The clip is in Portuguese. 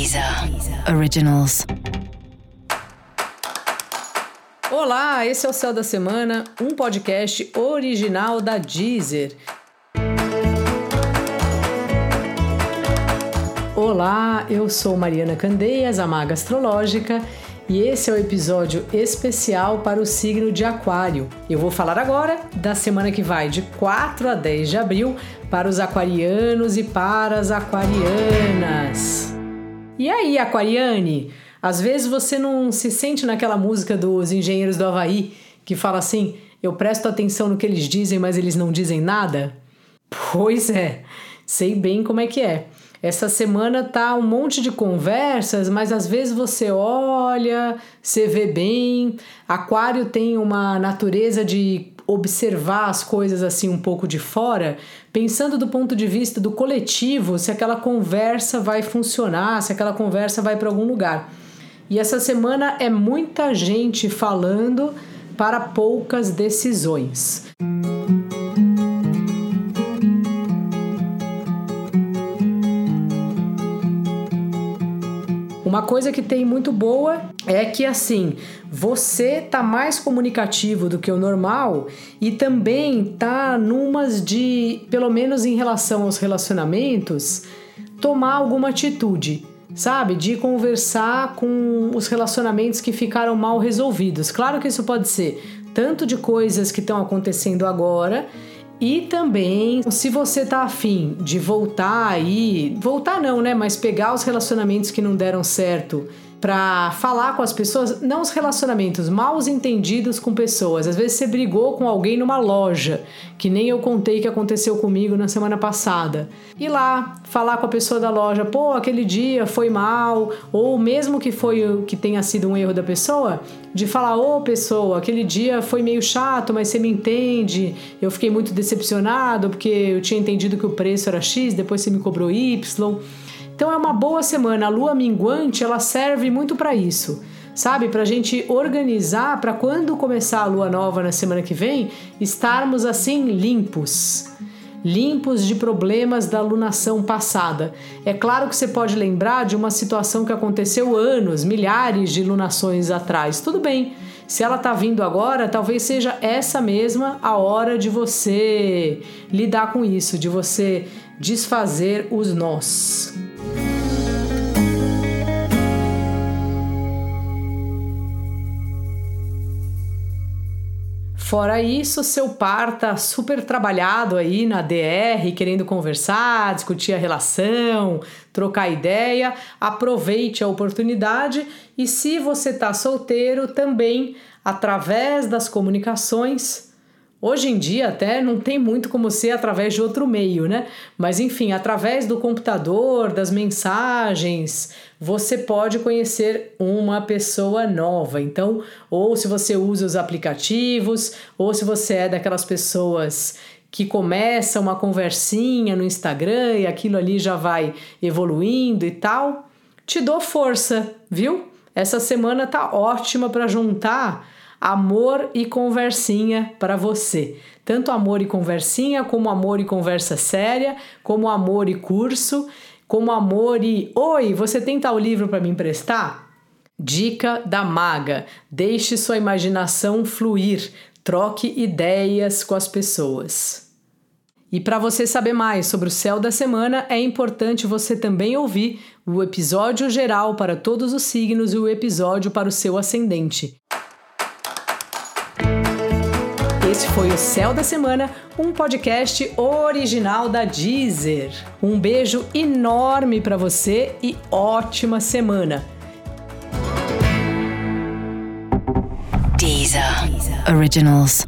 Deezer Originals. Olá, esse é o Céu da Semana, um podcast original da Deezer. Olá, eu sou Mariana Candeias, a Maga Astrológica, e esse é o episódio especial para o signo de Aquário. Eu vou falar agora da semana que vai de 4 a 10 de abril para os aquarianos e para as aquarianas. E aí, aquariane? Às vezes você não se sente naquela música dos engenheiros do Havaí que fala assim: eu presto atenção no que eles dizem, mas eles não dizem nada? Pois é, sei bem como é que é. Essa semana tá um monte de conversas, mas às vezes você olha, você vê bem. Aquário tem uma natureza de observar as coisas assim um pouco de fora, pensando do ponto de vista do coletivo, se aquela conversa vai funcionar, se aquela conversa vai para algum lugar. E essa semana é muita gente falando para poucas decisões. Uma coisa que tem muito boa é que assim, você tá mais comunicativo do que o normal e também tá numas de, pelo menos em relação aos relacionamentos, tomar alguma atitude sabe? De conversar com os relacionamentos que ficaram mal resolvidos. Claro que isso pode ser tanto de coisas que estão acontecendo agora e também, se você tá afim de voltar aí, voltar não, né? Mas pegar os relacionamentos que não deram certo para falar com as pessoas, não os relacionamentos, mal entendidos com pessoas. Às vezes você brigou com alguém numa loja, que nem eu contei que aconteceu comigo na semana passada. E lá falar com a pessoa da loja, pô, aquele dia foi mal, ou mesmo que foi que tenha sido um erro da pessoa, de falar, ô oh, pessoa, aquele dia foi meio chato, mas você me entende. Eu fiquei muito decepcionado porque eu tinha entendido que o preço era X, depois você me cobrou Y. Então é uma boa semana. A lua minguante ela serve muito para isso, sabe? Para a gente organizar para quando começar a lua nova na semana que vem, estarmos assim limpos. Limpos de problemas da lunação passada. É claro que você pode lembrar de uma situação que aconteceu anos, milhares de lunações atrás. Tudo bem. Se ela tá vindo agora, talvez seja essa mesma a hora de você lidar com isso, de você desfazer os nós. Fora isso, seu par tá super trabalhado aí na DR, querendo conversar, discutir a relação, trocar ideia. Aproveite a oportunidade e se você tá solteiro, também através das comunicações Hoje em dia até não tem muito como ser através de outro meio, né? Mas enfim, através do computador, das mensagens, você pode conhecer uma pessoa nova. Então, ou se você usa os aplicativos, ou se você é daquelas pessoas que começa uma conversinha no Instagram e aquilo ali já vai evoluindo e tal, te dou força, viu? Essa semana tá ótima para juntar amor e conversinha para você. Tanto amor e conversinha, como amor e conversa séria, como amor e curso, como amor e oi, você tem tal livro para me emprestar? Dica da maga: deixe sua imaginação fluir, troque ideias com as pessoas. E para você saber mais sobre o céu da semana, é importante você também ouvir o episódio geral para todos os signos e o episódio para o seu ascendente. Foi o Céu da Semana, um podcast original da Deezer. Um beijo enorme para você e ótima semana. Deezer, Deezer. Originals.